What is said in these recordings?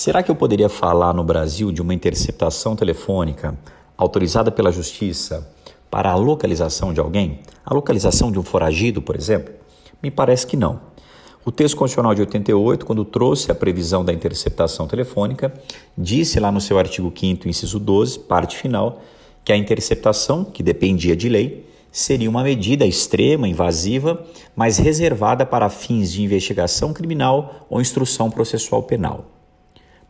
Será que eu poderia falar no Brasil de uma interceptação telefônica autorizada pela Justiça para a localização de alguém? A localização de um foragido, por exemplo? Me parece que não. O texto constitucional de 88, quando trouxe a previsão da interceptação telefônica, disse lá no seu artigo 5, inciso 12, parte final, que a interceptação, que dependia de lei, seria uma medida extrema, invasiva, mas reservada para fins de investigação criminal ou instrução processual penal.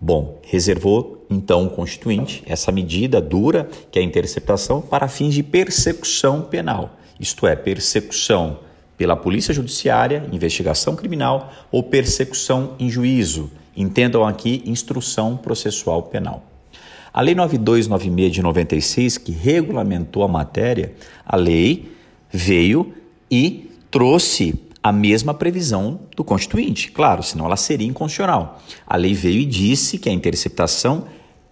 Bom, reservou então o Constituinte essa medida dura, que é a interceptação, para fins de persecução penal, isto é, persecução pela Polícia Judiciária, investigação criminal ou persecução em juízo. Entendam aqui instrução processual penal. A Lei 9296 de 96, que regulamentou a matéria, a lei veio e trouxe a mesma previsão do Constituinte. Claro, senão ela seria inconstitucional. A lei veio e disse que a interceptação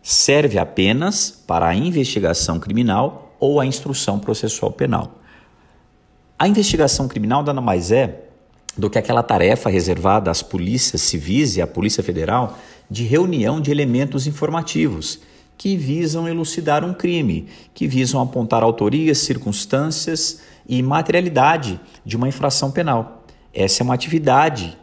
serve apenas para a investigação criminal ou a instrução processual penal. A investigação criminal nada mais é do que aquela tarefa reservada às polícias civis e à Polícia Federal de reunião de elementos informativos que visam elucidar um crime, que visam apontar autorias, circunstâncias e materialidade de uma infração penal. Essa é uma atividade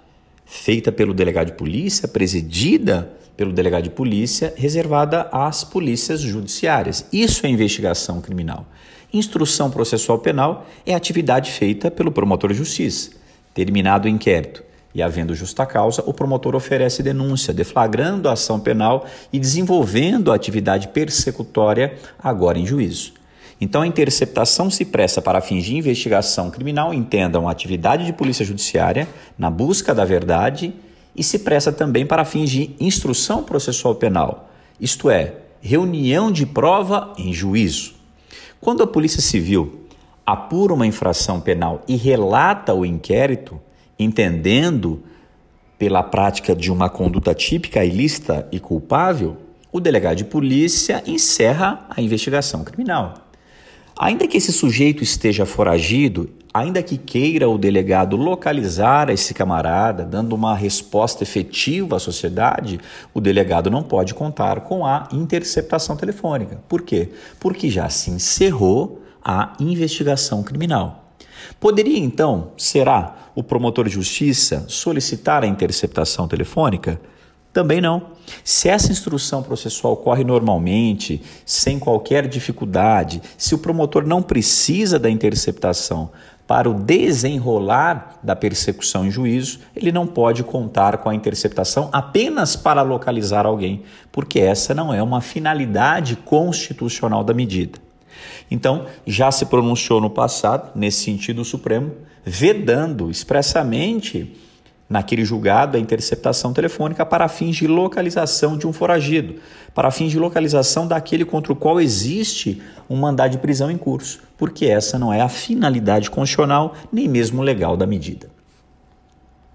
feita pelo delegado de polícia, presidida pelo delegado de polícia, reservada às polícias judiciárias. Isso é investigação criminal. Instrução processual penal é atividade feita pelo promotor de justiça. Terminado o inquérito e havendo justa causa, o promotor oferece denúncia, deflagrando a ação penal e desenvolvendo a atividade persecutória agora em juízo. Então, a interceptação se presta para fins de investigação criminal, entendam atividade de polícia judiciária na busca da verdade e se presta também para fins de instrução processual penal, isto é, reunião de prova em juízo. Quando a Polícia Civil apura uma infração penal e relata o inquérito, entendendo pela prática de uma conduta típica ilícita e culpável, o delegado de polícia encerra a investigação criminal. Ainda que esse sujeito esteja foragido, ainda que queira o delegado localizar esse camarada, dando uma resposta efetiva à sociedade, o delegado não pode contar com a interceptação telefônica. Por quê? Porque já se encerrou a investigação criminal. Poderia então, será, o promotor de justiça solicitar a interceptação telefônica? Também não. Se essa instrução processual ocorre normalmente, sem qualquer dificuldade, se o promotor não precisa da interceptação para o desenrolar da persecução em juízo, ele não pode contar com a interceptação apenas para localizar alguém, porque essa não é uma finalidade constitucional da medida. Então, já se pronunciou no passado, nesse sentido, o Supremo, vedando expressamente naquele julgado a interceptação telefônica para fins de localização de um foragido, para fins de localização daquele contra o qual existe um mandado de prisão em curso, porque essa não é a finalidade constitucional nem mesmo legal da medida.